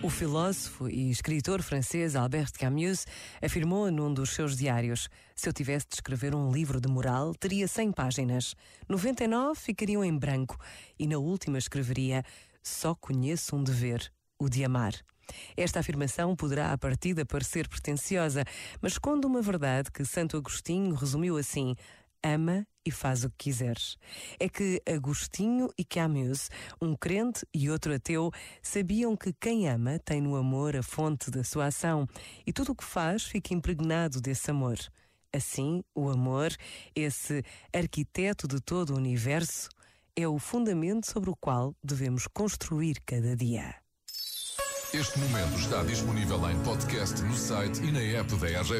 O filósofo e escritor francês Albert Camus afirmou num dos seus diários: Se eu tivesse de escrever um livro de moral, teria 100 páginas. 99 ficariam em branco e na última escreveria: Só conheço um dever, o de amar. Esta afirmação poderá à partida parecer pretensiosa, mas esconde uma verdade que Santo Agostinho resumiu assim: ama e faz o que quiseres. É que Agostinho e Camus, um crente e outro ateu, sabiam que quem ama tem no amor a fonte da sua ação e tudo o que faz fica impregnado desse amor. Assim, o amor, esse arquiteto de todo o universo, é o fundamento sobre o qual devemos construir cada dia. Este momento está disponível em podcast no site e na app da RGF.